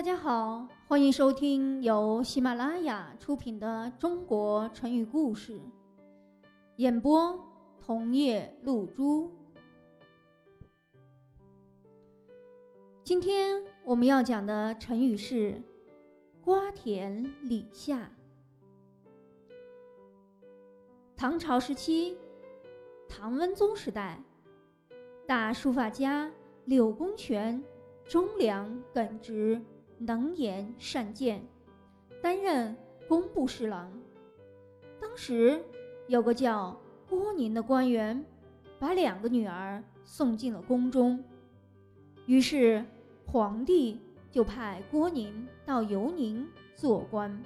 大家好，欢迎收听由喜马拉雅出品的《中国成语故事》，演播桐叶露珠。今天我们要讲的成语是“瓜田李下”。唐朝时期，唐文宗时代，大书法家柳公权忠良耿直。能言善辩，担任工部侍郎。当时有个叫郭宁的官员，把两个女儿送进了宫中。于是皇帝就派郭宁到游宁做官。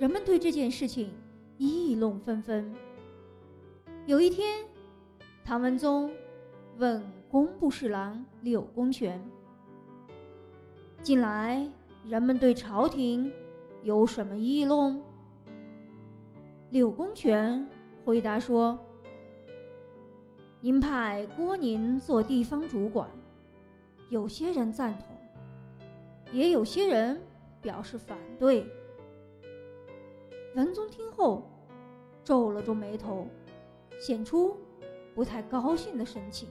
人们对这件事情议论纷纷。有一天，唐文宗问工部侍郎柳公权。近来人们对朝廷有什么议论？柳公权回答说：“您派郭宁做地方主管，有些人赞同，也有些人表示反对。”文宗听后皱了皱眉头，显出不太高兴的神情。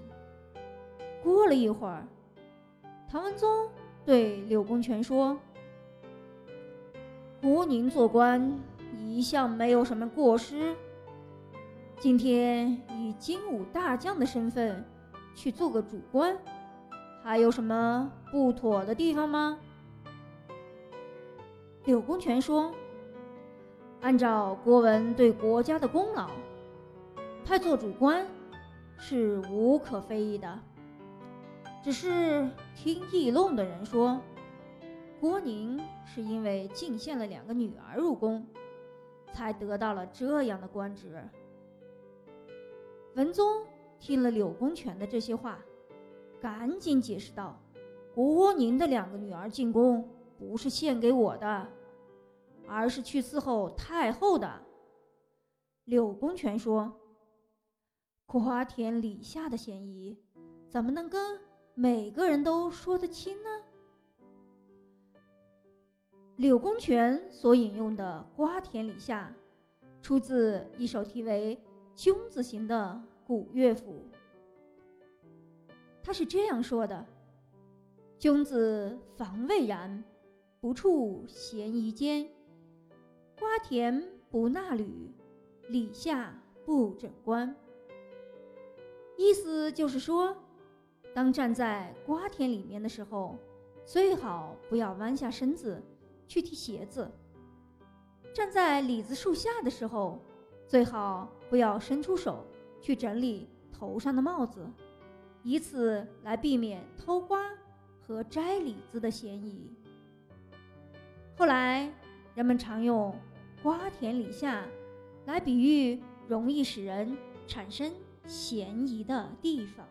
过了一会儿，唐文宗。对柳公权说：“郭宁做官一向没有什么过失，今天以精武大将的身份去做个主官，还有什么不妥的地方吗？”柳公权说：“按照郭文对国家的功劳，派做主官是无可非议的。”只是听议论的人说，郭宁是因为进献了两个女儿入宫，才得到了这样的官职。文宗听了柳公权的这些话，赶紧解释道：“郭宁的两个女儿进宫，不是献给我的，而是去伺候太后的。”柳公权说：“瓜田李下的嫌疑，怎么能跟？”每个人都说得清呢。柳公权所引用的“瓜田李下”，出自一首题为《君子行》的古乐府。他是这样说的：“君子防未然，不处嫌疑间。瓜田不纳履，李下不整冠。”意思就是说。当站在瓜田里面的时候，最好不要弯下身子去踢鞋子；站在李子树下的时候，最好不要伸出手去整理头上的帽子，以此来避免偷瓜和摘李子的嫌疑。后来，人们常用“瓜田李下”来比喻容易使人产生嫌疑的地方。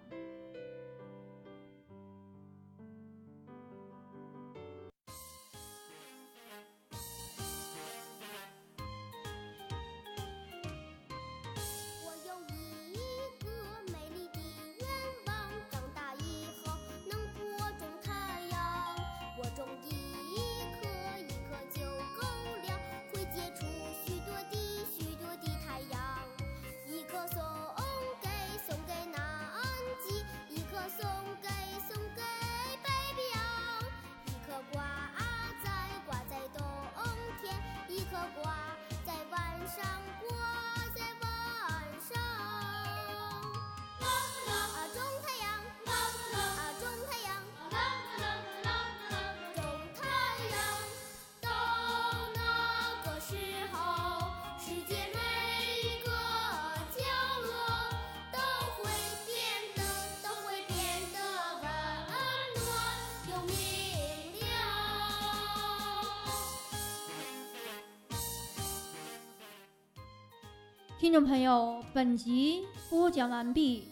听众朋友，本集播讲完毕，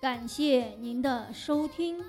感谢您的收听。